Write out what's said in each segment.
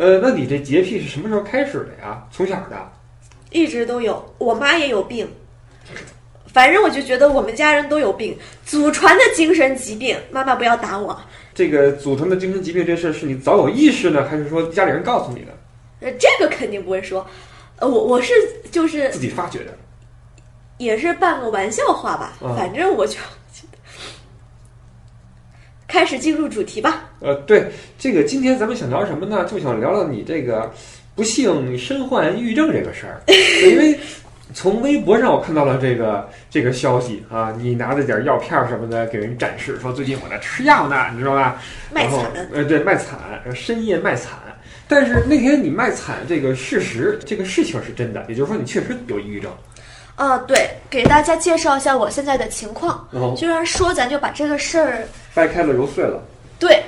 呃，那你这洁癖是什么时候开始的呀？从小的？一直都有，我妈也有病。反正我就觉得我们家人都有病，祖传的精神疾病。妈妈不要打我。这个祖传的精神疾病这事儿是你早有意识呢，还是说家里人告诉你的？呃，这个肯定不会说。呃，我我是就是自己发觉的，也是半个玩笑话吧。反正我就开始进入主题吧。呃，对，这个今天咱们想聊什么呢？就想聊聊你这个不幸身患抑郁症这个事儿，因为。从微博上我看到了这个这个消息啊，你拿着点药片什么的给人展示，说最近我在吃药呢，你知道吧？卖惨，呃，对，卖惨，深夜卖惨。但是那天你卖惨这个事实，这个事情是真的，也就是说你确实有抑郁症。啊，对，给大家介绍一下我现在的情况。居然说咱就把这个事儿掰开了揉碎了。对，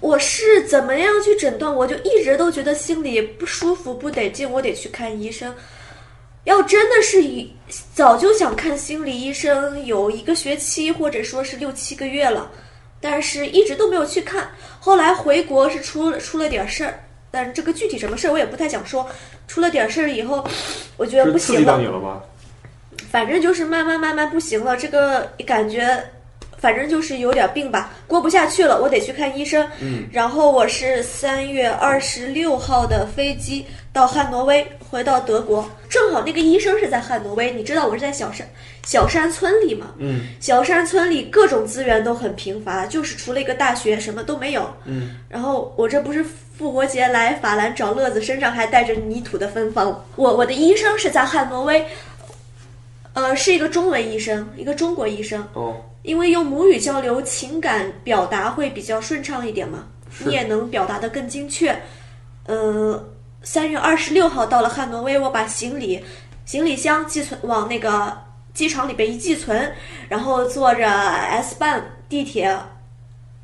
我是怎么样去诊断？我就一直都觉得心里不舒服、不得劲，我得去看医生。要真的是一早就想看心理医生，有一个学期或者说是六七个月了，但是一直都没有去看。后来回国是出了出了点事儿，但是这个具体什么事儿我也不太想说。出了点事儿以后，我觉得不行了。了吗？反正就是慢慢慢慢不行了，这个感觉。反正就是有点病吧，过不下去了，我得去看医生。嗯，然后我是三月二十六号的飞机到汉诺威，回到德国，正好那个医生是在汉诺威。你知道我是在小山小山村里吗？嗯，小山村里各种资源都很贫乏，就是除了一个大学，什么都没有。嗯，然后我这不是复活节来法兰找乐子，身上还带着泥土的芬芳。我我的医生是在汉诺威，呃，是一个中文医生，一个中国医生。哦。因为用母语交流，情感表达会比较顺畅一点嘛，你也能表达的更精确。呃，三月二十六号到了汉诺威，我把行李行李箱寄存往那个机场里边一寄存，然后坐着 S 班地铁，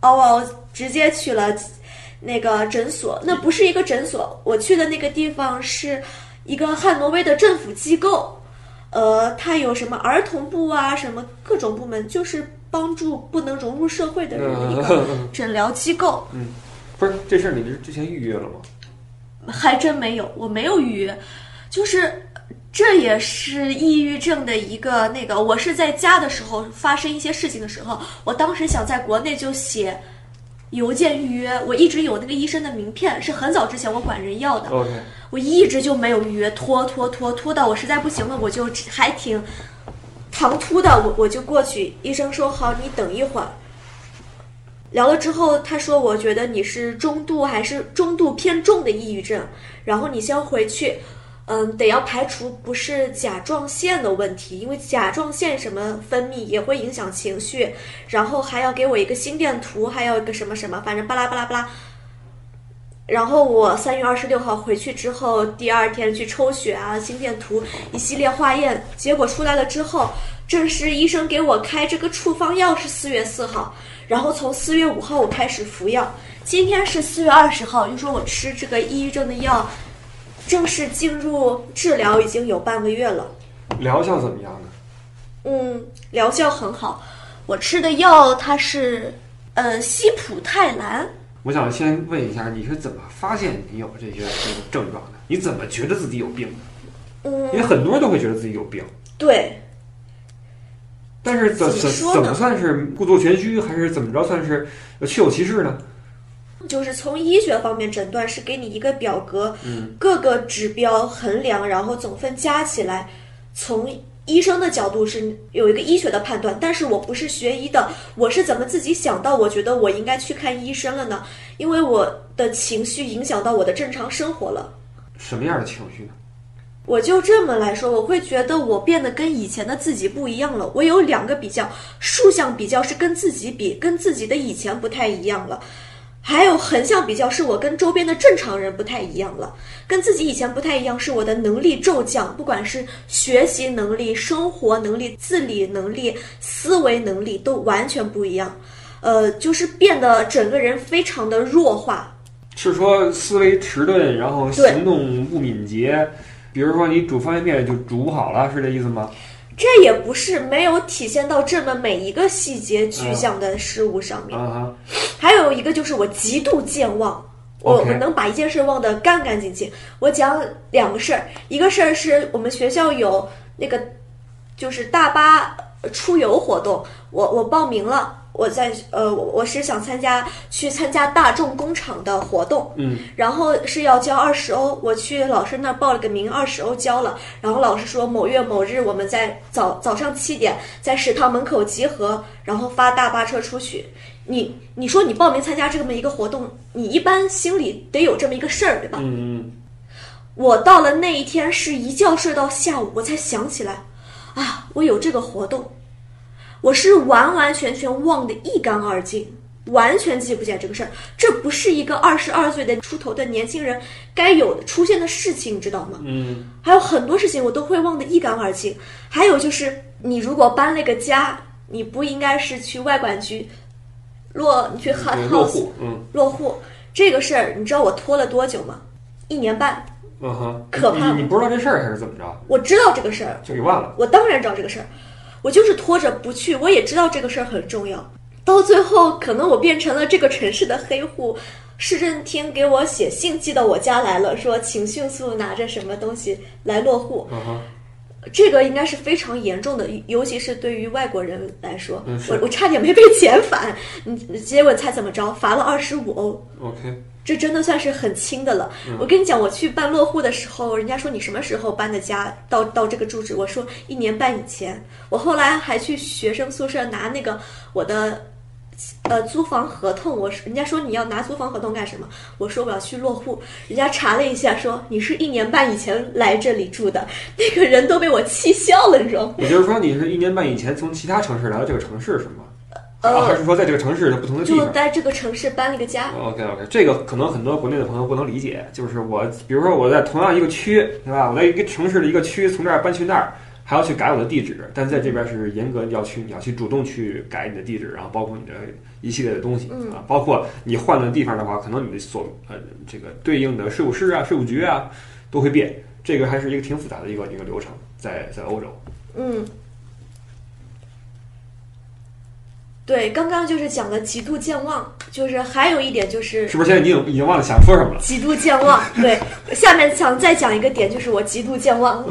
嗷嗷直接去了那个诊所。那不是一个诊所，我去的那个地方是一个汉诺威的政府机构。呃，它有什么儿童部啊，什么各种部门，就是帮助不能融入社会的人的一个诊疗机构。嗯，不是这事儿，你是之前预约了吗？还真没有，我没有预约，就是这也是抑郁症的一个那个。我是在家的时候发生一些事情的时候，我当时想在国内就写。邮件预约，我一直有那个医生的名片，是很早之前我管人要的。OK，我一直就没有预约，拖拖拖拖到我实在不行了，我就还挺唐突的，我我就过去。医生说好，你等一会儿。聊了之后，他说我觉得你是中度还是中度偏重的抑郁症，然后你先回去。嗯，得要排除不是甲状腺的问题，因为甲状腺什么分泌也会影响情绪，然后还要给我一个心电图，还有一个什么什么，反正巴拉巴拉巴拉。然后我三月二十六号回去之后，第二天去抽血啊，心电图一系列化验结果出来了之后，正是医生给我开这个处方药是四月四号，然后从四月五号我开始服药，今天是四月二十号，就说我吃这个抑郁症的药。正式进入治疗已经有半个月了，疗效怎么样呢？嗯，疗效很好。我吃的药它是呃西普泰兰。我想先问一下，你是怎么发现你有这些这种症状的？你怎么觉得自己有病的？嗯，因为很多人都会觉得自己有病。对。但是怎怎怎么算是故作玄虚，还是怎么着算是确有其事呢？就是从医学方面诊断，是给你一个表格，嗯，各个指标衡量，然后总分加起来。从医生的角度是有一个医学的判断，但是我不是学医的，我是怎么自己想到，我觉得我应该去看医生了呢？因为我的情绪影响到我的正常生活了。什么样的情绪呢？我就这么来说，我会觉得我变得跟以前的自己不一样了。我有两个比较，竖向比较是跟自己比，跟自己的以前不太一样了。还有横向比较，是我跟周边的正常人不太一样了，跟自己以前不太一样，是我的能力骤降，不管是学习能力、生活能力、自理能力、思维能力都完全不一样，呃，就是变得整个人非常的弱化。是说思维迟钝，然后行动不敏捷，比如说你煮方便面就煮不好了，是这意思吗？这也不是没有体现到这么每一个细节具象的事物上面。还有一个就是我极度健忘，我我能把一件事忘得干干净净。我讲两个事儿，一个事儿是我们学校有那个就是大巴出游活动，我我报名了。我在呃，我我是想参加去参加大众工厂的活动，嗯，然后是要交二十欧，我去老师那儿报了个名，二十欧交了，然后老师说某月某日我们在早早上七点在食堂门口集合，然后发大巴车出去。你你说你报名参加这么一个活动，你一般心里得有这么一个事儿，对吧？嗯我到了那一天是一觉睡到下午，我才想起来，啊，我有这个活动，我是完完全全忘得一干二净，完全记不起来这个事儿。这不是一个二十二岁的出头的年轻人该有的出现的事情，你知道吗？嗯还有很多事情我都会忘得一干二净。还有就是，你如果搬了个家，你不应该是去外管局落，你去 hot 嗯，落 house 户，嗯落户这个事儿，你知道我拖了多久吗？一年半。嗯哼，可怕你你不知道这事儿还是怎么着？我知道这个事儿，就给忘了。我当然知道这个事儿，我就是拖着不去。我也知道这个事儿很重要，到最后可能我变成了这个城市的黑户。市政厅给我写信寄到我家来了，说请迅速拿着什么东西来落户。这个应该是非常严重的，尤其是对于外国人来说。我我差点没被遣返，你结果猜怎么着？罚了二十五欧。OK，这真的算是很轻的了。我跟你讲，我去办落户的时候，人家说你什么时候搬的家到到这个住址，我说一年半以前。我后来还去学生宿舍拿那个我的。呃，租房合同，我说人家说你要拿租房合同干什么？我说我要去落户，人家查了一下，说你是一年半以前来这里住的，那个人都被我气笑了，你知道吗？也就是说你是一年半以前从其他城市来到这个城市是吗？呃啊，还是说在这个城市的不同的地方？就在这个城市搬了个家，OK OK，这个可能很多国内的朋友不能理解，就是我，比如说我在同样一个区，对吧？我在一个城市的一个区，从这儿搬去那儿，还要去改我的地址，但在这边是严格要去，你要去主动去改你的地址，然后包括你的一系列的东西嗯啊，包括你换的地方的话，可能你的所呃这个对应的税务师啊、税务局啊都会变，这个还是一个挺复杂的一个一个流程，在在欧洲。嗯，对，刚刚就是讲的极度健忘，就是还有一点就是是不是现在已经已经忘了想说什么了？极度健忘。对，下面想再讲一个点，就是我极度健忘。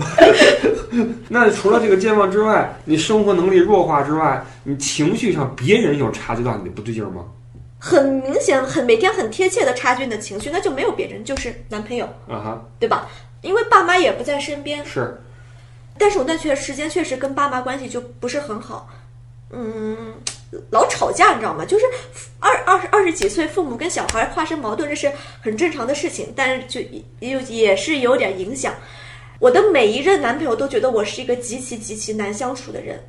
那除了这个健忘之外，你生活能力弱化之外，你情绪上别人有察觉到你的不对劲儿吗？很明显、很每天很贴切的察觉你的情绪，那就没有别人，就是男朋友，啊哈，对吧？因为爸妈也不在身边，是，但是我那确时间确实跟爸妈关系就不是很好，嗯，老吵架，你知道吗？就是二二十二十几岁，父母跟小孩发生矛盾，这是很正常的事情，但是就也也是有点影响。我的每一任男朋友都觉得我是一个极其极其难相处的人，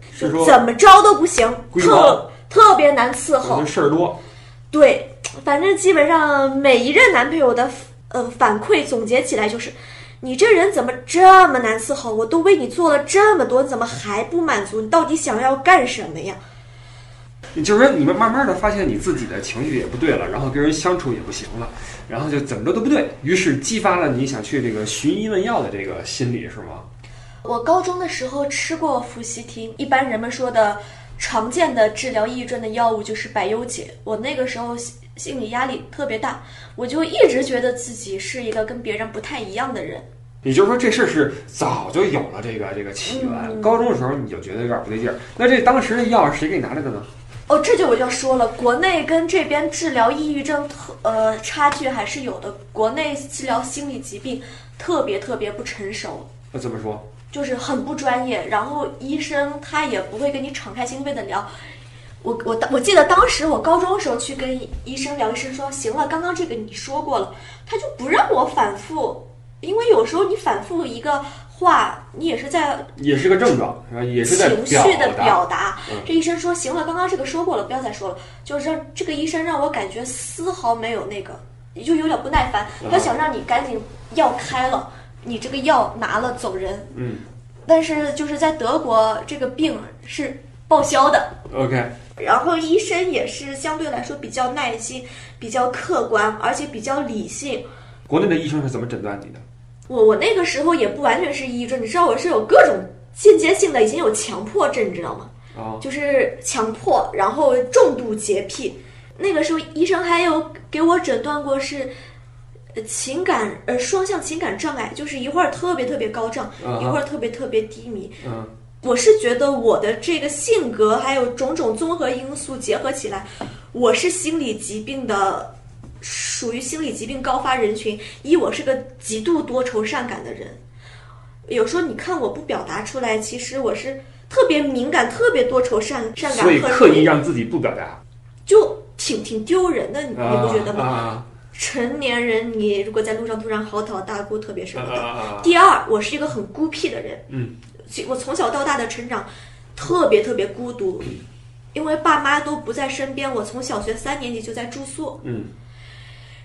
怎么着都不行，特特别难伺候事儿多，对，反正基本上每一任男朋友的呃反馈总结起来就是，你这人怎么这么难伺候？我都为你做了这么多，你怎么还不满足？你到底想要干什么呀？也就是说，你们慢慢的发现你自己的情绪也不对了，然后跟人相处也不行了，然后就怎么着都不对，于是激发了你想去这个寻医问药的这个心理，是吗？我高中的时候吃过氟西汀，一般人们说的常见的治疗抑郁症的药物就是百忧解。我那个时候心心理压力特别大，我就一直觉得自己是一个跟别人不太一样的人。也就是说，这事儿是早就有了这个这个起源，嗯高中的时候你就觉得有点不对劲儿。那这当时的药是谁给你拿来的呢？哦，这就我就要说了，国内跟这边治疗抑郁症特呃差距还是有的。国内治疗心理疾病特别特别不成熟，那怎么说？就是很不专业，然后医生他也不会跟你敞开心扉的聊。我我当我记得当时我高中的时候去跟医生聊，医生说行了，刚刚这个你说过了，他就不让我反复，因为有时候你反复一个话，你也是在也是个症状？也是在情绪的。表达嗯。这医生说行了，刚刚这个说过了，不要再说了。就是让这个医生让我感觉丝毫没有那个，就有点不耐烦。嗯他想让你赶紧药开了，你这个药拿了走人。嗯但是就是在德国，这个病是报销的。，OK，然后医生也是相对来说比较耐心、比较客观，而且比较理性。国内的医生是怎么诊断你的？我我那个时候也不完全是抑郁症，你知道我是有各种间接性的，已经有强迫症，你知道吗？哦，就是强迫，然后重度洁癖。那个时候医生还有给我诊断过是呃情感呃双向情感障碍，就是一会儿特别特别高涨，嗯一会儿特别特别低迷。嗯我是觉得我的这个性格还有种种综合因素结合起来，我是心理疾病的，属于心理疾病高发人群。一，我是个极度多愁善感的人，有时候你看我不表达出来，其实我是特别敏感、特别多愁善善感，所以刻意让自己不表达，就挺挺丢人的，你你不觉得吗？啊成年人，你如果在路上突然嚎啕大哭，特别什啊么！第二，我是一个很孤僻的人，嗯，其我从小到大的成长特别特别孤独，因为爸妈都不在身边，我从小学三年级就在住宿，嗯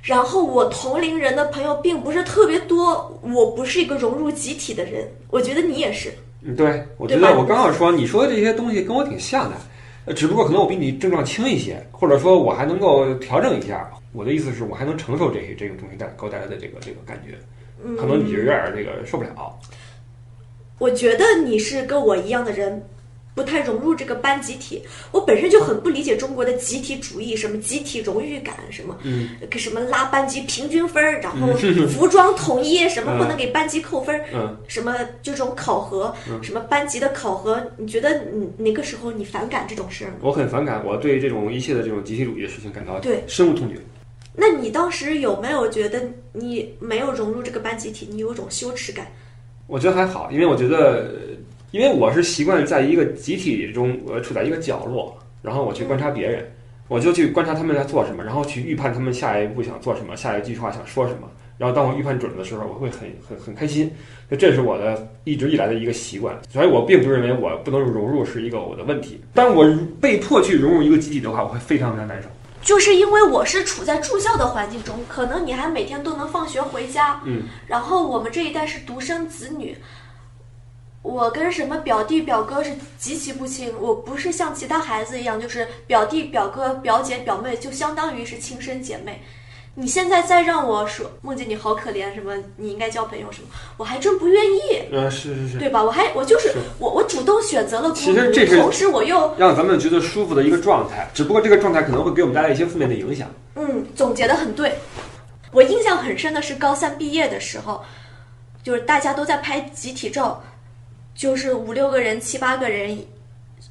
然后我同龄人的朋友并不是特别多，我不是一个融入集体的人，我觉得你也是，嗯，对，我觉得我刚要说，你说的这些东西跟我挺像的，呃只不过可能我比你症状轻一些，或者说我还能够调整一下。我的意思是我还能承受这这个东西带给我带来的这个这个感觉，嗯，可能你就有点儿这个受不了。我觉得你是跟我一样的人，不太融入这个班集体。我本身就很不理解中国的集体主义，什么集体荣誉感，什么嗯给什么拉班级平均分儿，然后 服装统一，什么不能给班级扣分儿，嗯，什么这种考核，嗯什么班级的考核，你觉得你哪个时候你反感这种事儿吗？我很反感，我对这种一切的这种集体主义的事情感到对深恶痛绝。那你当时有没有觉得你没有融入这个班集体，你有一种羞耻感？我觉得还好，因为我觉得，因为我是习惯在一个集体中，我处在一个角落，然后我去观察别人，我就去观察他们在做什么，然后去预判他们下一步想做什么，下一句话想说什么。然后当我预判准了的时候，我会很很很开心。就这是我的一直以来的一个习惯，所以我并不认为我不能融入是一个我的问题。但我被迫去融入一个集体的话，我会非常非常难受。就是因为我是处在住校的环境中，可能你还每天都能放学回家，嗯，然后我们这一代是独生子女，我跟什么表弟表哥是极其不亲，我不是像其他孩子一样，就是表弟表哥表姐表妹就相当于是亲生姐妹。你现在再让我说梦见你好可怜，什么你应该交朋友什么，我还真不愿意，呃，是是是，对吧？我还我就是是我我主动选择了孤其实这是独，同时我又让咱们觉得舒服的一个状态，只不过这个状态可能会给我们带来一些负面的影响。嗯，总结的很对。我印象很深的是高三毕业的时候，就是大家都在拍集体照，就是五六个人、七八个人，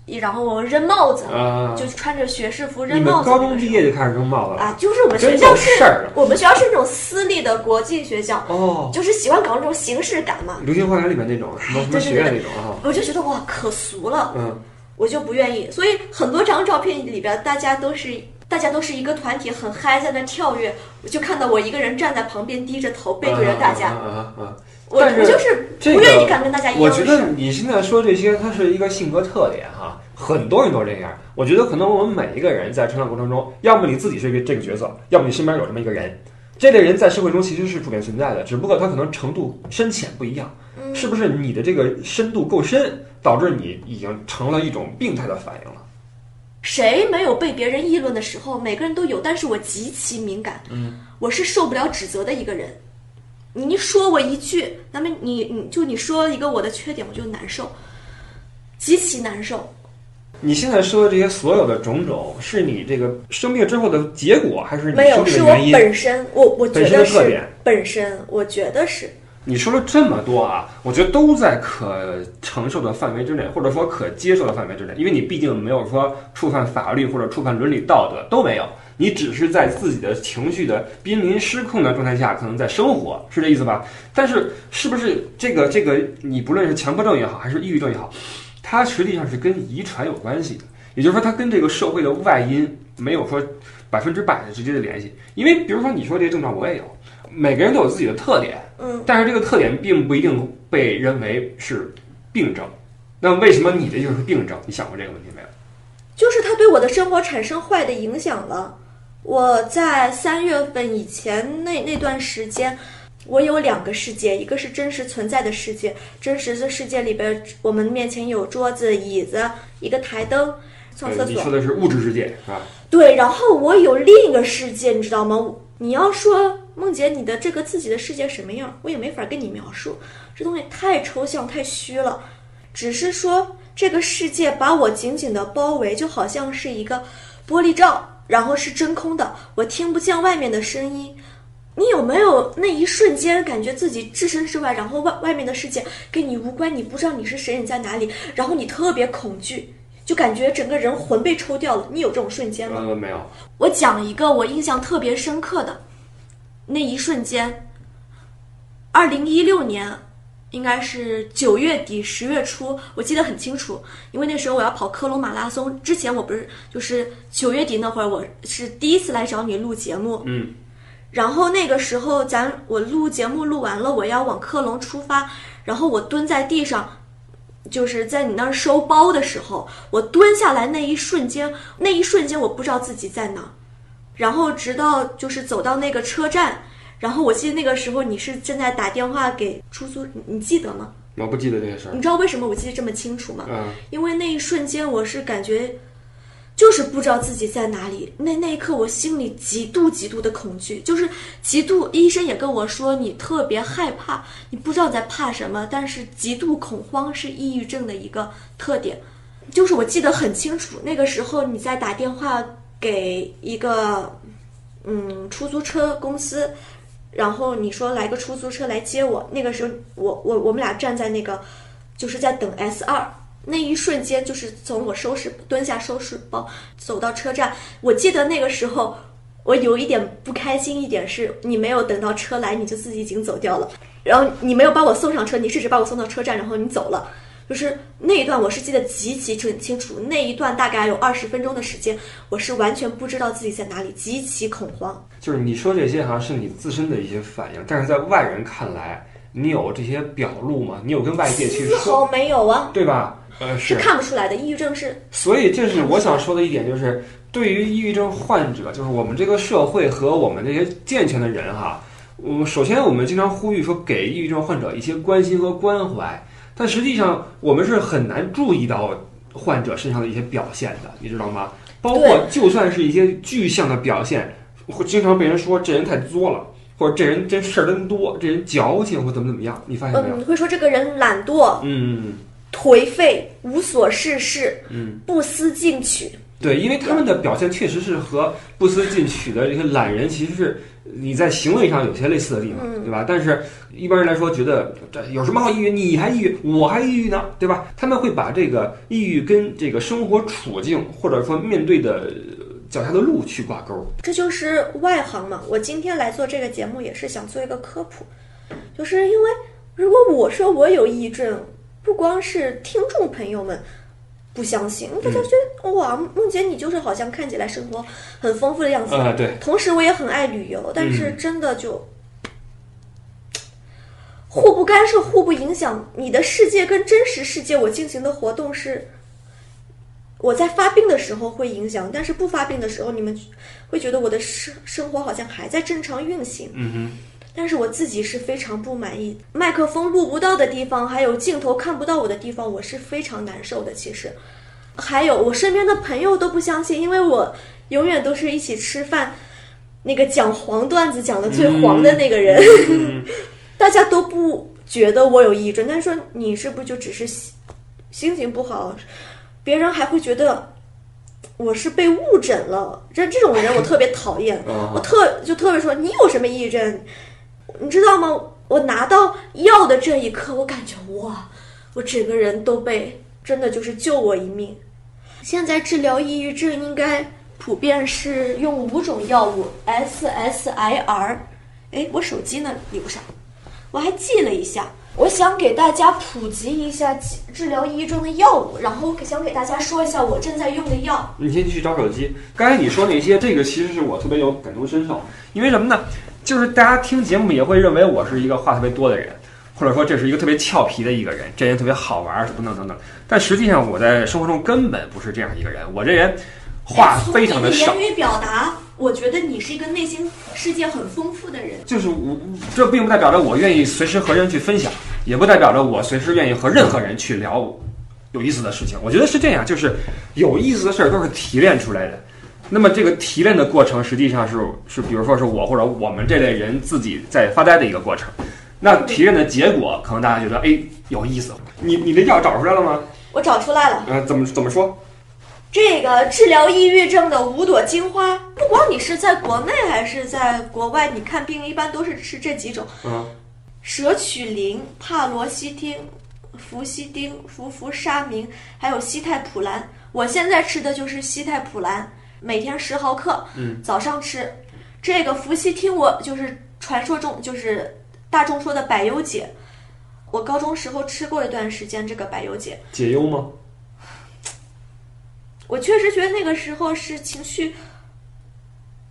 然后扔帽子，啊、就穿着学士服扔帽子。们高中毕业就开始扔帽子了？啊，就是我们学校是！我们学校是那种私立的国际学校，哦，就是喜欢搞那种形式感嘛。流星花园里面那种什么什么学院对那种啊，我就觉得哇，可俗了，嗯，我就不愿意。所以很多张照片里边，大家都是大家都是一个团体，很嗨，在那跳跃。我就看到我一个人站在旁边，低着头背对着大家。啊啊啊啊！我我就是不愿意敢跟大家一我觉样的事儿。得你现在说这些，它是一个性格特点哈，很多人都这样。我觉得可能我们每一个人在成长过程中，要么你自己是一个这个角色，要么你身边有这么一个人。这类人在社会中其实是普遍存在的，只不过他可能程度深浅不一样。嗯是不是你的这个深度够深，导致你已经成了一种病态的反应了？谁没有被别人议论的时候？每个人都有，但是我极其敏感，嗯，我是受不了指责的一个人。你一说我一句，那么你你就你说一个我的缺点，我就难受，极其难受。你现在说的这些所有的种种，是你这个生病之后的结果，还是你没有，是我？本身，我我觉得是本身，我觉得是。你说了这么多啊，我觉得都在可承受的范围之内，或者说可接受的范围之内，因为你毕竟没有说触犯法律或者触犯伦理道德都没有，你只是在自己的情绪的濒临失控的状态下，可能在生活，是这意思吧？但是是不是这个这个，你不论是强迫症也好，还是抑郁症也好，它实际上是跟遗传有关系的，也就是说，它跟这个社会的外因没有说百分之百的直接的联系，因为比如说你说这些症状我也有，每个人都有自己的特点。嗯，但是这个特点并不一定被认为是病症。那为什么你的就是病症？你想过这个问题没有？就是它对我的生活产生坏的影响了。我在三月份以前那那段时间，我有两个世界，一个是真实存在的世界，真实的世界里边，我们面前有桌子、椅子、一个台灯，上厕呃你说所。的是物质世界是吧？对，然后我有另一个世界，你知道吗？你要说梦姐，你的这个自己的世界什么样，我也没法跟你描述，这东西太抽象、太虚了。只是说这个世界把我紧紧的包围，就好像是一个玻璃罩，然后是真空的，我听不见外面的声音，你有没有那一瞬间感觉自己置身事外，然后外外面的世界跟你无关，你不知道你是谁，你在哪里，然后你特别恐惧，就感觉整个人魂被抽掉了。你有这种瞬间吗？呃，没有。我讲一个我印象特别深刻的那一瞬间，二零一六年。应该是九月底十月初，我记得很清楚，因为那时候我要跑科隆马拉松。之前我不是就是九月底那会儿，我是第一次来找你录节目。嗯。然后那个时候，咱我录节目录完了，我要往科隆出发。然后我蹲在地上，就是在你那儿收包的时候，我蹲下来那一瞬间，那一瞬间我不知道自己在哪。然后直到就是走到那个车站。然后我记得那个时候你是正在打电话给出租，你记得吗？我不记得这些事儿。你知道为什么我记得这么清楚吗？嗯。因为那一瞬间我是感觉，就是不知道自己在哪里。那那一刻我心里极度极度的恐惧，就是极度。医生也跟我说，你特别害怕，你不知道在怕什么，但是极度恐慌是抑郁症的一个特点。就是我记得很清楚，那个时候你在打电话给一个嗯出租车公司。然后你说来个出租车来接我，那个时候我我我们俩站在那个，就是在等 S 二那一瞬间，就是从我收拾蹲下收拾包走到车站，我记得那个时候我有一点不开心，一点是你没有等到车来你就自己已经走掉了，然后你没有把我送上车，你只是把我送到车站，然后你走了。就是那一段，我是记得极其清清楚。那一段大概有二十分钟的时间，我是完全不知道自己在哪里，极其恐慌。就是你说这些好像是你自身的一些反应，但是在外人看来，你有这些表露吗？你有跟外界去说？丝毫没有啊，对吧？呃，是看不出来的。抑郁症是，所以这是我想说的一点，就是对于抑郁症患者，就是我们这个社会和我们这些健全的人哈，我，首先我们经常呼吁说给抑郁症患者一些关心和关怀。但实际上，我们是很难注意到患者身上的一些表现的，你知道吗？包括就算是一些具象的表现，会经常被人说这人太作了，或者这人真事儿真多，这人矫情或怎么怎么样，你发现没有？嗯，会说这个人懒惰，嗯，颓废，无所事事，嗯，不思进取。对，因为他们的表现确实是和不思进取的这些懒人，其实是你在行为上有些类似的地方，对吧？但是一般人来说，觉得这有什么好抑郁？你还抑郁，我还抑郁呢，对吧？他们会把这个抑郁跟这个生活处境或者说面对的脚下的路去挂钩。这就是外行嘛。我今天来做这个节目，也是想做一个科普，就是因为如果我说我有抑郁症，不光是听众朋友们。不相信，大家觉得哇，梦姐你就是好像看起来生活很丰富的样子。啊，对。同时我也很爱旅游，但是真的就互不干涉、互不影响。你的世界跟真实世界，我进行的活动是我在发病的时候会影响，但是不发病的时候，你们会觉得我的生生活好像还在正常运行。嗯哼。但是我自己是非常不满意，麦克风录不到的地方，还有镜头看不到我的地方，我是非常难受的。其实，还有我身边的朋友都不相信，因为我永远都是一起吃饭，那个讲黄段子讲的最黄的那个人，大家都不觉得我有抑郁症，但是说你是不是就只是心情不好？别人还会觉得我是被误诊了。这这种人我特别讨厌，我特就特别说你有什么抑郁症？你知道吗？我拿到药的这一刻，我感觉哇，我整个人都被真的就是救我一命。现在治疗抑郁症应该普遍是用五种药物，SSIR。哎，我手机呢留上，我还记了一下。我想给大家普及一下治疗抑郁症的药物，然后想给大家说一下我正在用的药。你先去找手机。刚才你说那些，这个其实是我特别有感同身受，因为什么呢？就是大家听节目也会认为我是一个话特别多的人，或者说这是一个特别俏皮的一个人，这人特别好玩，等等等等。但实际上我在生活中根本不是这样一个人，我这人话非常的少。言语表达，我觉得你是一个内心世界很丰富的人。就是我，这并不代表着我愿意随时和人去分享，也不代表着我随时愿意和任何人去聊有意思的事情。我觉得是这样，就是有意思的事儿都是提炼出来的。那么这个提炼的过程，实际上是是，比如说是我或者我们这类人自己在发呆的一个过程。那提炼的结果，可能大家觉得哎有意思。你你的药找出来了吗？我找出来了。呃，怎么怎么说？这个治疗抑郁症的五朵金花，不光你是在国内还是在国外，你看病一般都是吃这几种：嗯，舍曲林、帕罗西汀、氟西汀、氟氟沙明，还有西泰普兰。我现在吃的就是西泰普兰，每天十毫克，嗯，早上吃。这个氟西汀我就是传说中就是大众说的百忧解，我高中时候吃过一段时间这个百忧解。解忧吗？我确实觉得那个时候是情绪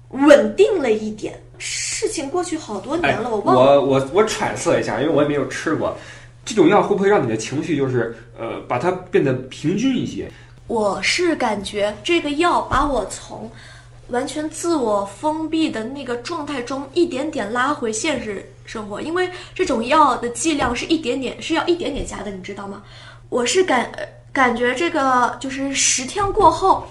稳定了一点。事情过去好多年了，我忘了。哎我我我揣测一下，因为我也没有吃过，这种药会不会让你的情绪就是呃把它变得平均一些？我是感觉这个药把我从完全自我封闭的那个状态中一点点拉回现实生活，因为这种药的剂量是一点点，是要一点点加的，你知道吗？我是感感觉这个就是十天过后，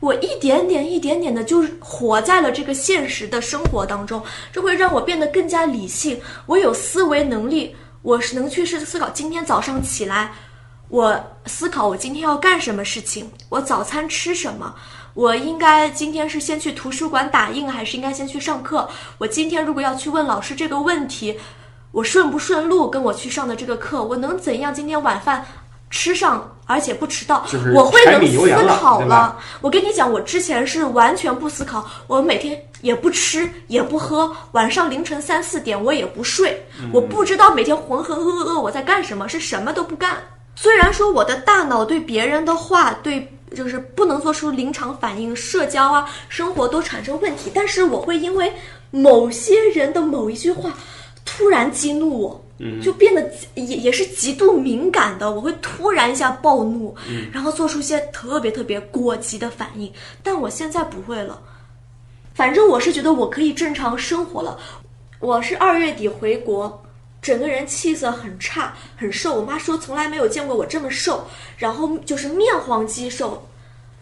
我一点点一点点的，就是活在了这个现实的生活当中，这会让我变得更加理性，我有思维能力，我是能去是思考今天早上起来。我思考我今天要干什么事情，我早餐吃什么，我应该今天是先去图书馆打印，还是应该先去上课？我今天如果要去问老师这个问题，我顺不顺路跟我去上的这个课？我能怎样今天晚饭吃上，而且不迟到？就是我会能思考了我跟你讲，我之前是完全不思考，我每天也不吃也不喝，晚上凌晨三四点我也不睡，嗯我不知道每天浑浑噩噩我在干什么，是什么都不干。虽然说我的大脑对别人的话，对就是不能做出临场反应，社交啊、生活都产生问题，但是我会因为某些人的某一句话突然激怒我，就变得也也是极度敏感的，我会突然一下暴怒，然后做出一些特别特别过激的反应。但我现在不会了，反正我是觉得我可以正常生活了。我是二月底回国，整个人气色很差，很瘦。我妈说从来没有见过我这么瘦，然后就是面黄肌瘦，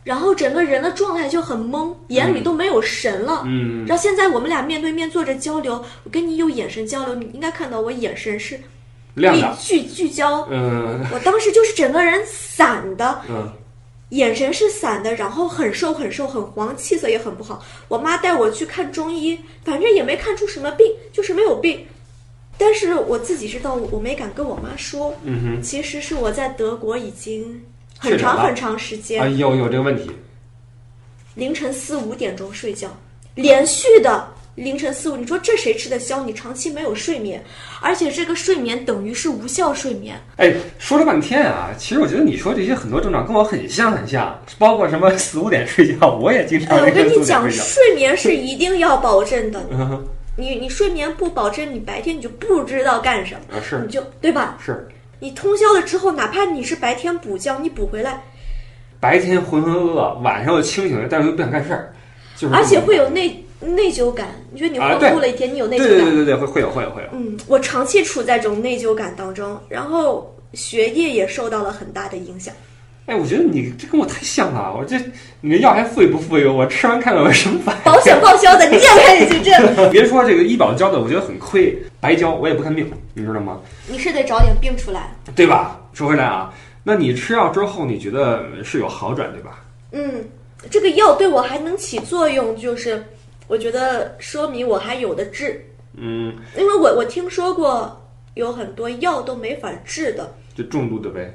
然后整个人的状态就很懵，眼里都没有神了。嗯，然后现在我们俩面对面坐着交流，我跟你有眼神交流，你应该看到我眼神是亮的，聚聚焦。嗯我当时就是整个人散的，嗯，眼神是散的，然后很瘦很瘦很黄，气色也很不好。我妈带我去看中医，反正也没看出什么病，就是没有病。但是我自己知道，我没敢跟我妈说。嗯哼，其实是我在德国已经很长很长时间，啊有有这个问题，凌晨四五点钟睡觉，连续的凌晨四五，你说这谁吃得消？你长期没有睡眠，而且这个睡眠等于是无效睡眠。哎，说了半天啊，其实我觉得你说这些很多症状跟我很像很像，包括什么四五点睡觉，我也经常哎，我跟你讲，睡眠是一定要保证的。你你睡眠不保证，你白天你就不知道干什么，啊是你就对吧？是，你通宵了之后，哪怕你是白天补觉，你补回来，白天浑浑噩噩，晚上又清醒了，但是又不想干事儿，就是而且会有内内疚感。你觉得你啊对荒度了一天，你有内疚对感。对对对对，会会有会有会有。嗯，我长期处在这种内疚感当中，然后学业也受到了很大的影响。哎，我觉得你这跟我太像了，我这你这药还富裕不富裕？我吃完看看有什么反应。保险报销的，你也开始就这，别说这个医保交的，我觉得很亏，白交我也不看病，你知道吗？你是得找点病出来。对吧？说回来啊，那你吃药之后，你觉得是有好转对吧？嗯，这个药对我还能起作用，就是我觉得说明我还有的治，嗯，因为我我听说过有很多药都没法治的，就重度的呗。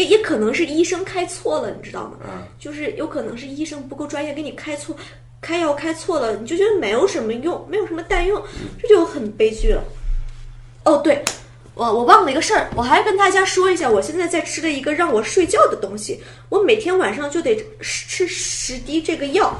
也也可能是医生开错了，你知道吗？嗯，就是有可能是医生不够专业，给你开错，开药开错了，你就觉得没有什么用，没有什么蛋用，这就很悲剧了。哦，对，我我忘了一个事儿，我还跟大家说一下，我现在在吃的一个让我睡觉的东西，我每天晚上就得吃十滴这个药，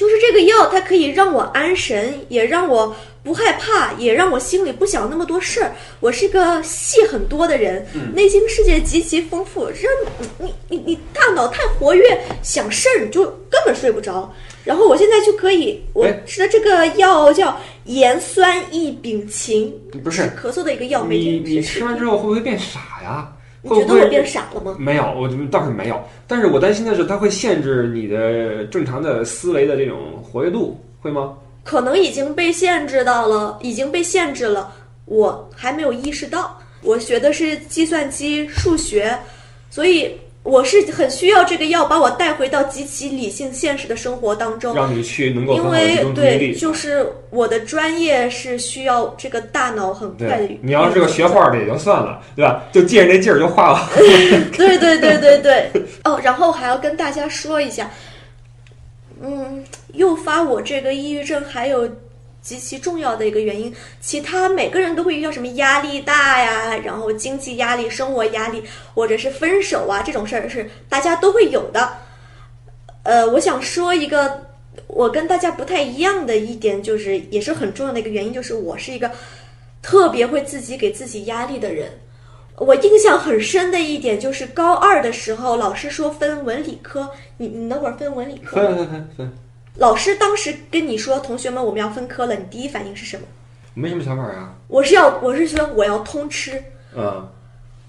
就是这个药，它可以让我安神，也让我不害怕，也让我心里不想那么多事儿。我是个戏很多的人，内心世界极其丰富，让你你你你大脑太活跃，想事儿你就根本睡不着。然后我现在就可以，我哎吃的这个药叫盐酸异丙嗪，不是咳嗽的一个药，每你天你吃完之后会不会变傻呀？你觉得我变傻了吗？没有，我倒是没有。但是我担心的是，它会限制你的正常的思维的这种活跃度，会吗？可能已经被限制到了，已经被限制了，我还没有意识到。我学的是计算机数学，所以我是很需要这个药把我带回到极其理性现实的生活当中。让你去能够因为对，。就是我的专业是需要这个大脑很快的，。你要是个学画的也就算了，对吧？就借着这劲儿就画了。对对对对对。哦，然后还要跟大家说一下，嗯，诱发我这个抑郁症还有极其重要的一个原因，其他每个人都会遇到什么压力大呀，然后经济压力、生活压力，或者是分手啊这种事儿是大家都会有的。呃，我想说一个我跟大家不太一样的一点，就是也是很重要的一个原因，就是我是一个特别会自己给自己压力的人。我印象很深的一点就是高二的时候，老师说分文理科，你你那会儿分文理科，分分分分，老师当时跟你说，同学们我们要分科了，你第一反应是什么？没什么想法啊。我是要我是说我要通吃，嗯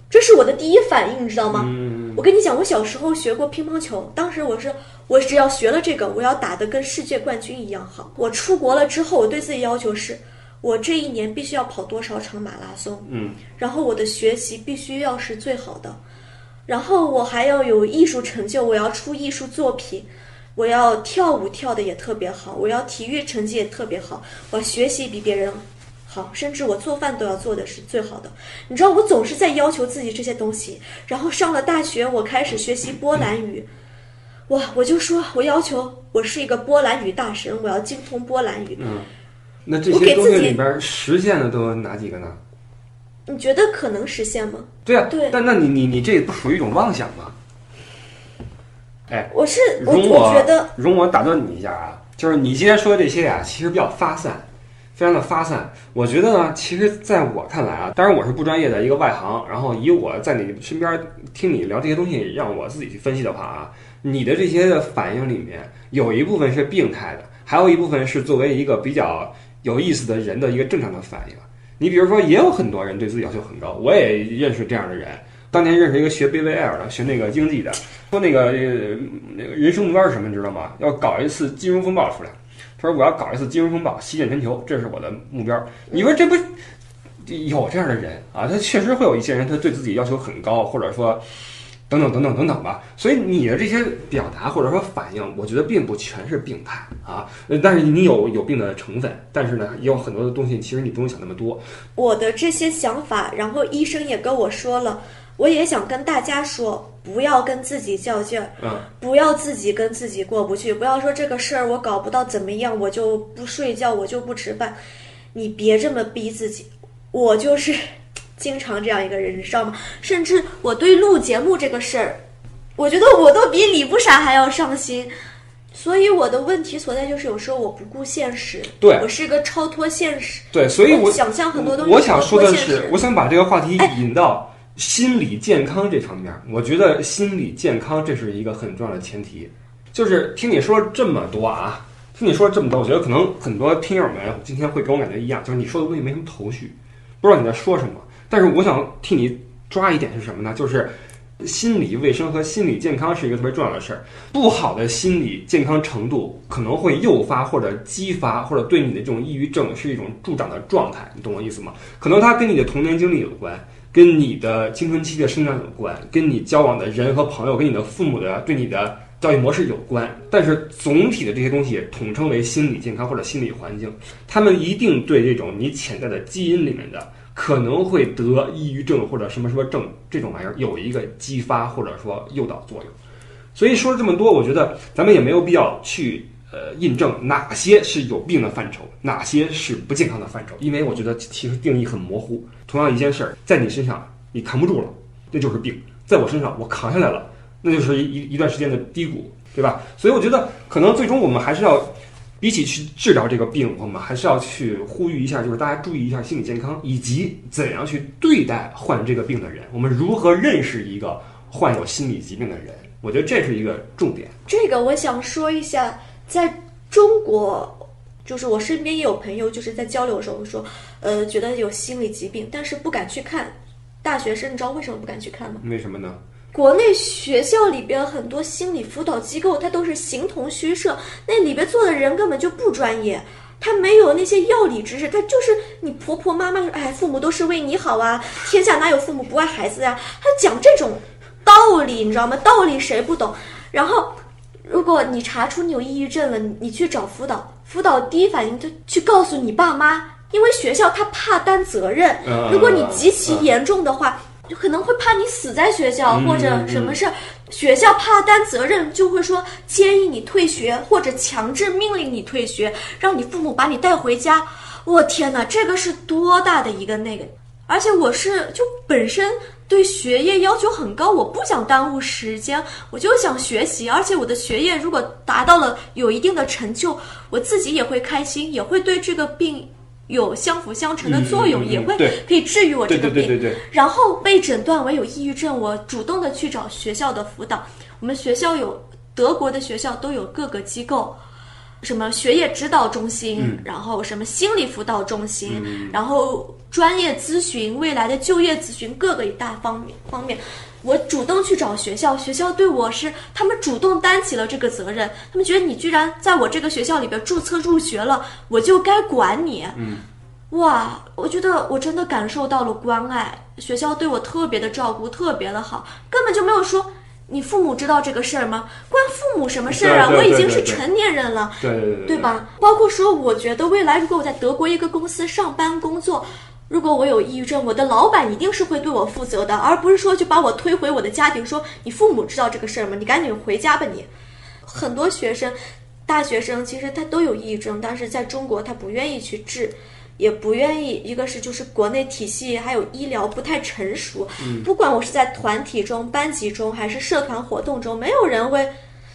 这是我的第一反应，你知道吗？嗯，我跟你讲，我小时候学过乒乓球，当时我是我只要学了这个，我要打得跟世界冠军一样好。我出国了之后，我对自己要求是，我这一年必须要跑多少场马拉松，嗯，然后我的学习必须要是最好的，然后我还要有艺术成就，我要出艺术作品。我要跳舞跳的也特别好，我要体育成绩也特别好，我学习比别人好，甚至我做饭都要做的是最好的。你知道，我总是在要求自己这些东西。然后上了大学，我开始学习波兰语，哇，我就说我要求我是一个波兰语大神，我要精通波兰语。那这我给自己些东西里边实现的都有哪几个呢？你觉得可能实现吗？对啊，对但那你你你这不属于一种妄想吗？哎，我是我容我觉得容我打断你一下啊，就是你今天说的这些呀、其实比较发散，非常的发散。我觉得呢，其实在我看来啊，当然我是不专业的一个外行，然后以我在你身边听你聊这些东西，让我自己去分析的话啊，你的这些的反应里面有一部分是病态的，还有一部分是作为一个比较有意思的人的一个正常的反应。你比如说，也有很多人对自己要求很高，我也认识这样的人。当年认识一个学 BVL 的，学那个经济的，说那个那个人生目标是什么，你知道吗？要搞一次金融风暴出来。他说我要搞一次金融风暴，席卷全球，这是我的目标。你说这不有这样的人啊？他确实会有一些人，他对自己要求很高，或者说等等等等等等吧。所以你的这些表达或者说反应，我觉得并不全是病态啊，但是你有有病的成分，但是呢，也有很多的东西，其实你不用想那么多。我的这些想法，然后医生也跟我说了，我也想跟大家说，不要跟自己较劲儿，嗯，不要自己跟自己过不去，不要说这个事儿我搞不到怎么样，我就不睡觉，我就不吃饭，你别这么逼自己。我就是经常这样一个人，你知道吗？甚至我对录节目这个事儿，我觉得我都比李不傻还要上心。所以我的问题所在就是有时候我不顾现实，对我是个超脱现实，对，所以我想象很多东西我想说的是我想把这个话题引到心理健康这方面。我觉得心理健康这是一个很重要的前提。就是听你说这么多啊，听你说这么多，我觉得可能很多听友们今天会跟我感觉一样，就是你说的东西没什么头绪，不知道你在说什么。但是我想替你抓一点是什么呢？就是心理卫生和心理健康是一个特别重要的事儿。不好的心理健康程度可能会诱发或者激发，或者对你的这种抑郁症是一种助长的状态，你懂我意思吗？可能它跟你的童年经历有关，跟你的青春期的生长有关，跟你交往的人和朋友，跟你的父母的对你的教育模式有关。但是总体的这些东西统称为心理健康或者心理环境，他们一定对这种你潜在的基因里面的。可能会得抑郁症或者什么什么症这种玩意儿有一个激发或者说诱导作用，所以说了这么多，我觉得咱们也没有必要去呃印证哪些是有病的范畴，哪些是不健康的范畴，因为我觉得其实定义很模糊。同样一件事儿，在你身上你扛不住了，那就是病；在我身上我扛下来了，那就是一一段时间的低谷，对吧？所以我觉得可能最终我们还是要。比起去治疗这个病，我们还是要去呼吁一下，就是大家注意一下心理健康，以及怎样去对待患这个病的人。我们如何认识一个患有心理疾病的人？我觉得这是一个重点。这个我想说一下，在中国，就是我身边也有朋友，就是在交流的时候说，呃，觉得有心理疾病，但是不敢去看。大学生，你知道为什么不敢去看吗？为什么呢？国内学校里边很多心理辅导机构，它都是形同虚设，那里边做的人根本就不专业，他没有那些药理知识，他就是你婆婆妈妈说，哎，父母都是为你好啊，天下哪有父母不爱孩子呀、他讲这种道理，你知道吗？道理谁不懂？然后，如果你查出你有抑郁症了，你你去找辅导，辅导第一反应就去告诉你爸妈，因为学校他怕担责任。嗯如果你极其严重的话，就可能会怕你死在学校嗯或者什么事儿。学校怕担责任，就会说建议你退学，或者强制命令你退学，让你父母把你带回家。我天哪，这个是多大的一个那个！而且我是就本身对学业要求很高，我不想耽误时间，我就想学习。而且我的学业如果达到了有一定的成就，我自己也会开心，也会对这个病有相辅相成的作用，嗯嗯嗯也会可以治愈我这个病。对对对对，然后被诊断为有抑郁症，我主动的去找学校的辅导。我们学校有德国的学校都有各个机构，什么学业指导中心，嗯然后什么心理辅导中心，然后专业咨询、未来的就业咨询各个一大方面方面。我主动去找学校，学校对我是他们主动担起了这个责任，他们觉得你居然在我这个学校里边注册入学了，我就该管你。嗯，哇，我觉得我真的感受到了关爱，学校对我特别的照顾，特别的好，根本就没有说你父母知道这个事儿吗？关父母什么事儿啊？我已经是成年人了，对对对对？吧？包括说，我觉得未来如果我在德国一个公司上班工作，如果我有抑郁症，我的老板一定是会对我负责的，而不是说就把我推回我的家庭，说你父母知道这个事儿吗？你赶紧回家吧你。很多学生，大学生其实他都有抑郁症，但是在中国他不愿意去治。也不愿意，一个是就是国内体系还有医疗不太成熟，不管我是在团体中、班级中还是社团活动中，没有人会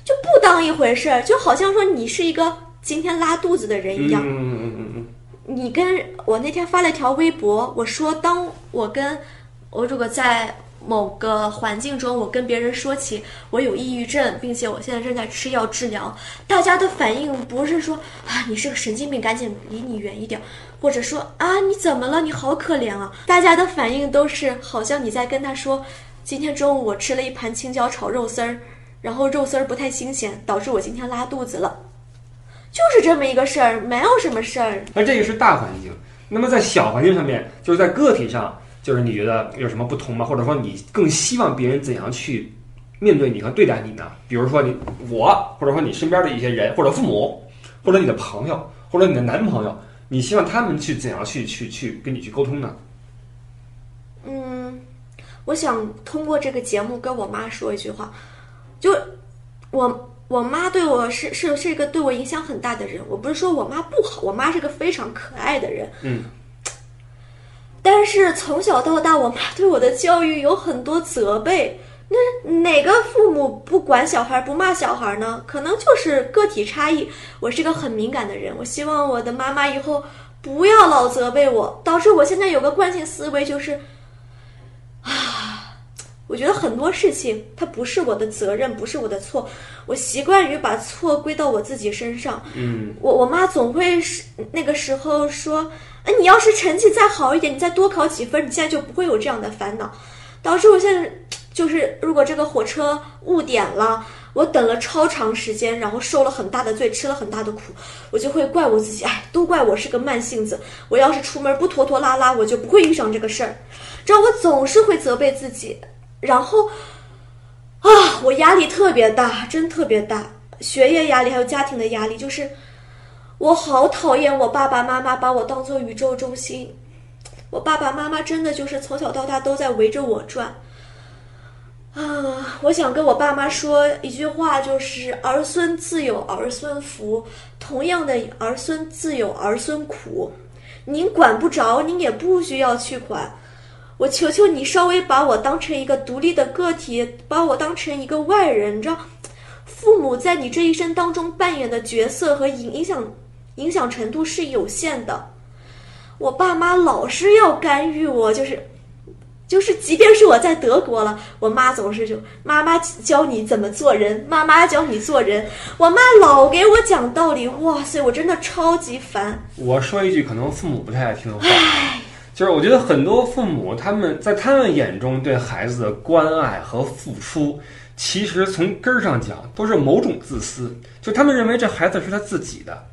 就不当一回事儿，就好像说你是一个今天拉肚子的人一样。嗯嗯嗯嗯嗯你跟我那天发了一条微博，我说当我跟我如果在某个环境中，我跟别人说起我有抑郁症，并且我现在正在吃药治疗，大家的反应不是说啊你是个神经病，赶紧离你远一点，或者说啊你怎么了，你好可怜啊，大家的反应都是好像你在跟他说，今天中午我吃了一盘青椒炒肉丝儿，然后肉丝儿不太新鲜，导致我今天拉肚子了。就是这么一个事儿，没有什么事儿。那这个是大环境。那么在小环境上面，就是在个体上，就是你觉得有什么不同吗？或者说你更希望别人怎样去面对你和对待你呢？比如说你我，或者说你身边的一些人，或者父母，或者你的朋友，或者你的男朋友，你希望他们去怎样去去去跟你去沟通呢？嗯，我想通过这个节目跟我妈说一句话，就我我妈对我是是是一个对我影响很大的人。我不是说我妈不好，我妈是个非常可爱的人。嗯，但是从小到大，我妈对我的教育有很多责备。那哪个父母不管小孩不骂小孩呢？可能就是个体差异。我是个很敏感的人，我希望我的妈妈以后不要老责备我，导致我现在有个惯性思维就是啊。我觉得很多事情它不是我的责任，不是我的错，我习惯于把错归到我自己身上。嗯我我妈总会是那个时候说，哎，你要是成绩再好一点，你再多考几分，你现在就不会有这样的烦恼。导致我现在就是，如果这个火车误点了，我等了超长时间，然后受了很大的罪，吃了很大的苦，我就会怪我自己，哎，都怪我是个慢性子。我要是出门不拖拖拉拉，我就不会遇上这个事儿。这样我总是会责备自己，然后啊，我压力特别大，真特别大，学业压力还有家庭的压力，就是我好讨厌我爸爸妈妈把我当做宇宙中心。我爸爸妈妈真的就是从小到大都在围着我转。啊，我想跟我爸妈说一句话，就是儿孙自有儿孙福，同样的儿孙自有儿孙苦。您管不着，您也不需要去管。我求求你，稍微把我当成一个独立的个体，把我当成一个外人，你知道，父母在你这一生当中扮演的角色和影影响影响程度是有限的。我爸妈老是要干预我，就是，就是，即便是我在德国了，我妈总是就妈妈教你怎么做人，妈妈教你做人，我妈老给我讲道理，哇塞，我真的超级烦。我说一句可能父母不太爱听的话，就是我觉得很多父母他们在他们眼中对孩子的关爱和付出，其实从根儿上讲都是某种自私，就他们认为这孩子是他自己的。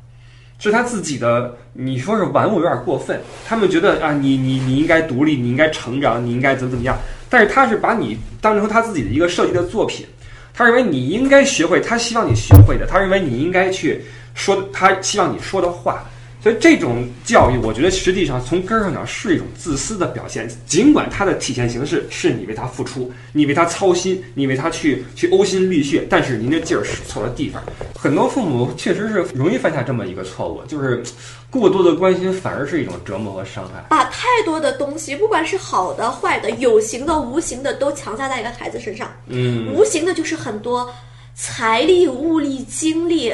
是他自己的，你说是玩物有点过分。他们觉得啊，你你你应该独立，你应该成长，你应该怎么怎么样。但是他是把你当成他自己的一个设计的作品，他认为你应该学会他希望你学会的，他认为你应该去说他希望你说的话。所以这种教育，我觉得实际上从根儿上讲是一种自私的表现。尽管它的体现形式是你为他付出，你为他操心，你为他去去呕心沥血，但是您的劲儿使错了地方。很多父母确实是容易犯下这么一个错误，就是过多的关心反而是一种折磨和伤害。把太多的东西，不管是好的、坏的、有形的、无形的，都强加在一个孩子身上。嗯，无形的就是很多财力、物力、精力。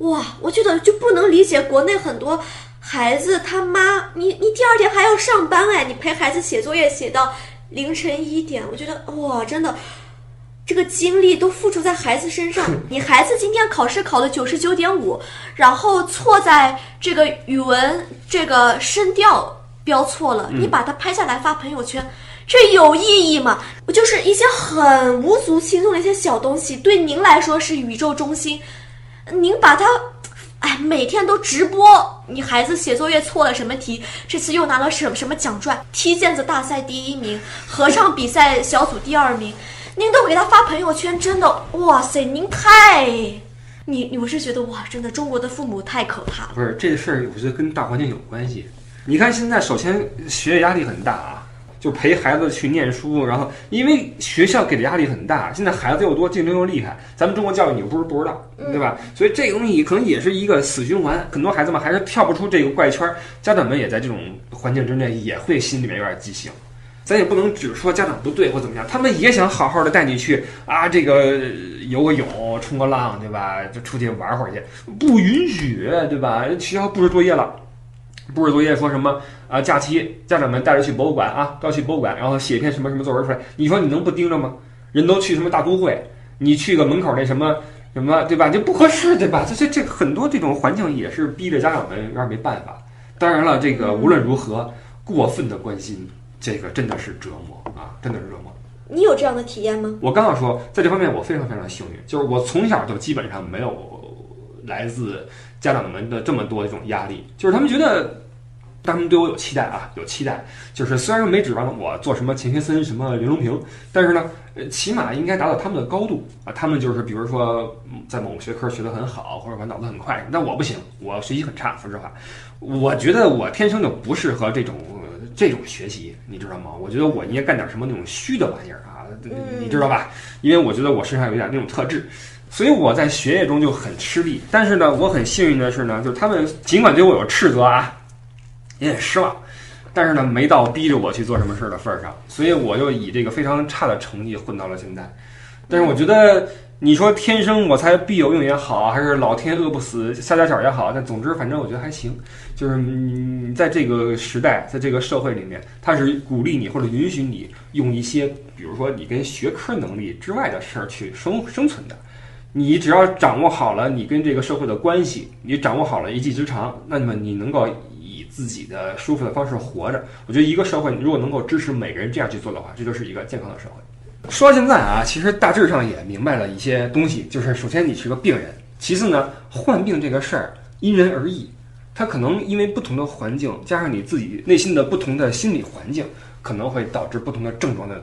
哇，我觉得就不能理解国内很多孩子他妈，你你第二天还要上班哎，你陪孩子写作业写到凌晨一点，我觉得哇，真的，这个精力都付出在孩子身上。你孩子今天考试考了九十九点五，然后错在这个语文这个声调标错了，你把它拍下来发朋友圈，这有意义吗？就是一些很无足轻重的一些小东西，对您来说是宇宙中心。您把它，哎，每天都直播，你孩子写作业错了什么题，这次又拿了什么什么奖状，踢毽子大赛第一名，合唱比赛小组第二名，您都给他发朋友圈，真的，哇塞，您太，你你我是觉得哇，真的中国的父母太可怕了。不是这事儿，我觉得跟大环境有关系。你看现在，首先学业压力很大啊。就陪孩子去念书，然后因为学校给的压力很大，现在孩子又多，竞争又厉害，咱们中国教育你又不是不知道，对吧？所以这个东西可能也是一个死循环，很多孩子们还是跳不出这个怪圈，家长们也在这种环境之内，也会心里面有点畸形。咱也不能只说家长不对或怎么样，他们也想好好的带你去啊，这个游个泳、冲个浪，对吧？就出去玩会儿去，不允许，对吧？学校布置作业了。布置作业说什么啊？假期家长们带着去博物馆啊，都要去博物馆，然后写一篇什么什么作文出来。你说你能不盯着吗？人都去什么大都会，你去个门口那什么什么，对吧？就不合适，对吧？这这这很多这种环境也是逼着家长们有点没办法。当然了，这个无论如何，过分的关心，这个真的是折磨啊，真的是折磨。你有这样的体验吗？我刚要说，在这方面我非常非常幸运，就是我从小就基本上没有来自家长们的这么多这种压力，就是他们觉得。他们对我有期待啊，有期待。就是虽然没指望我做什么钱学森、什么刘隆平，但是呢，呃，起码应该达到他们的高度啊。他们就是比如说在某个学科学得很好，或者我脑子很快，但我不行，我学习很差。说实话，我觉得我天生就不适合这种这种学习，你知道吗？我觉得我应该干点什么那种虚的玩意儿啊，你知道吧？因为我觉得我身上有点那种特质，所以我在学业中就很吃力。但是呢，我很幸运的是呢，就是他们尽管对我有斥责啊。也很失望，但是呢，没到逼着我去做什么事儿的份儿上，所以我就以这个非常差的成绩混到了现在。但是我觉得，你说天生我材必有用也好，还是老天饿不死瞎家小也好，但总之反正我觉得还行。就是你在这个时代，在这个社会里面，他是鼓励你或者允许你用一些，比如说你跟学科能力之外的事儿去生生存的。你只要掌握好了你跟这个社会的关系，你掌握好了一技之长，那么你能够以。自己的舒服的方式活着，我觉得一个社会如果能够支持每个人这样去做的话，这就是一个健康的社会。说到现在啊，其实大致上也明白了一些东西，就是首先你是个病人，其次呢，患病这个事儿因人而异，它可能因为不同的环境，加上你自己内心的不同的心理环境，可能会导致不同的症状的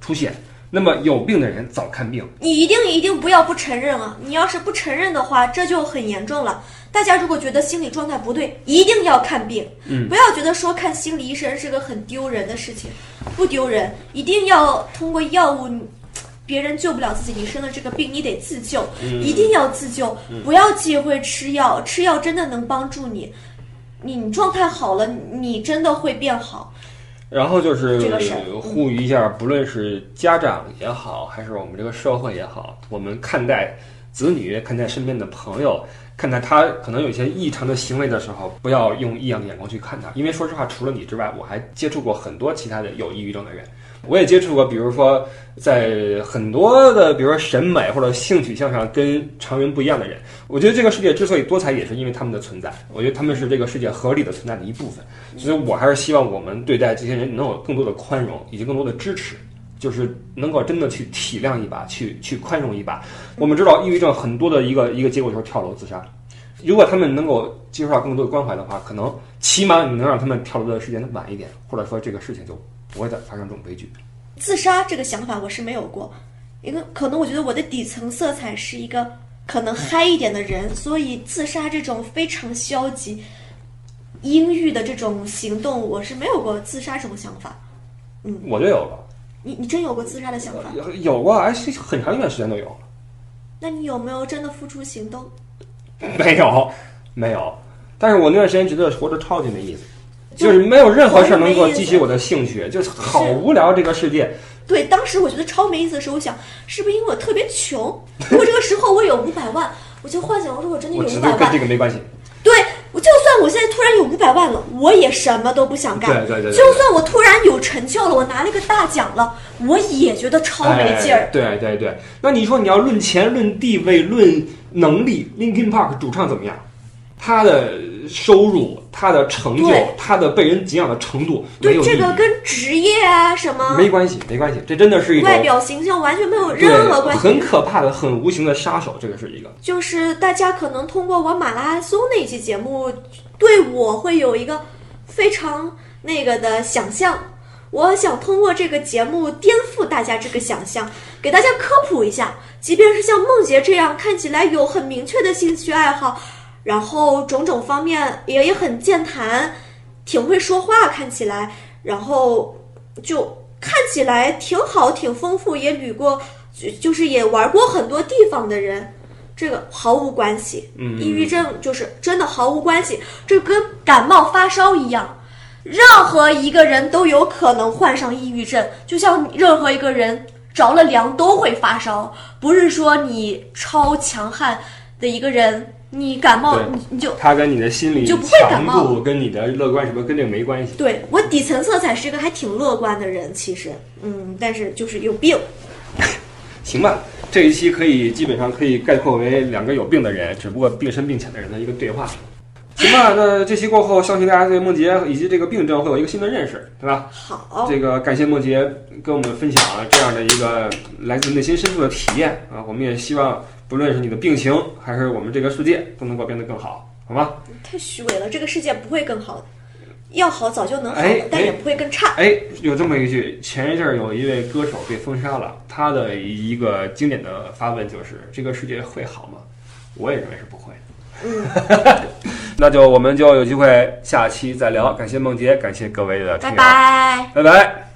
出现。那么有病的人早看病，你一定一定不要不承认啊！你要是不承认的话，这就很严重了。大家如果觉得心理状态不对，一定要看病，嗯，不要觉得说看心理医生是个很丢人的事情，不丢人，一定要通过药物，别人救不了自己，你生了这个病，你得自救，一定要自救，不要忌讳吃药，吃药真的能帮助你，你状态好了，你真的会变好。然后就是呼吁一下，不论是家长也好，还是我们这个社会也好，我们看待子女、看待身边的朋友、看待他可能有一些异常的行为的时候，不要用异样的眼光去看他。因为说实话，除了你之外，我还接触过很多其他的有抑郁症的人。我也接触过，比如说在很多的，比如说审美或者性取向上跟常人不一样的人。我觉得这个世界之所以多彩，也是因为他们的存在。我觉得他们是这个世界合理的存在的一部分。所以我还是希望我们对待这些人能有更多的宽容，以及更多的支持，就是能够真的去体谅一把，去去宽容一把。我们知道，抑郁症很多的一个一个结果就是跳楼自杀。如果他们能够接受到更多的关怀的话，可能起码你能让他们跳楼的时间晚一点，或者说这个事情就。不会再发生这种悲剧。自杀这个想法我是没有过，因为可能我觉得我的底层色彩是一个可能嗨一点的人，所以自杀这种非常消极、阴郁的这种行动，我是没有过自杀这种想法。嗯我就有了，你你真有过自杀的想法？有有过，而且很长一段时间都有。那你有没有真的付出行动？没有，没有。但是我那段时间觉得活着超级没意思，就是没有任何事儿能够激起我的兴趣，就是好无聊这个世界。对，当时我觉得超没意思的时候，我想是不是因为我特别穷？如果这个时候我有五百万，我就幻想，我说我真的有五百万，跟这个没关系。对，我就算我现在突然有五百万了，我也什么都不想干。对对对对就算我突然有成就了，我拿了一个大奖了，我也觉得超没劲儿。哎。对对对，那你说你要论钱、论地位、论能力，Linkin Park 主唱怎么样？他的收入、他的成就、他的被人敬仰的程度，没对，有这个跟职业啊什么没关系，没关系，这真的是一种外表形象完全没有任何关系。很可怕的、很无形的杀手，这个是一个。就是大家可能通过我马拉松那期节目，对我会有一个非常那个的想象。我想通过这个节目颠覆大家这个想象，给大家科普一下。即便是像梦洁这样看起来有很明确的兴趣爱好，然后种种方面也也很健谈，挺会说话，看起来，然后就看起来挺好、挺丰富，也旅过，就就是也玩过很多地方的人。这个毫无关系，嗯抑郁症就是真的毫无关系，这跟感冒发烧一样，任何一个人都有可能患上抑郁症，就像任何一个人着了凉都会发烧，不是说你超强悍的一个人，你感冒你你就它跟你的心理就不会感强冒度、跟你的乐观什么跟这个没关系。对我底层色彩是一个还挺乐观的人，其实，嗯，但是就是有病，行吧，这一期可以基本上可以概括为两个有病的人，只不过病深病浅的人的一个对话。行吧，那这期过后，相信大家对梦洁以及这个病症会有一个新的认识，对吧？好，这个感谢梦洁跟我们分享这样的一个来自内心深处的体验啊！我们也希望，不论是你的病情，还是我们这个世界，都能够变得更好，好吗？太虚伪了，这个世界不会更好的，要好早就能好哎了，但也不会更差。哎，有这么一句，前一阵儿有一位歌手被封杀了，他的一个经典的发问就是：“这个世界会好吗？”我也认为是不会的。嗯，那就我们就有机会下期再聊。感谢梦洁，感谢各位的听拜，拜。拜拜。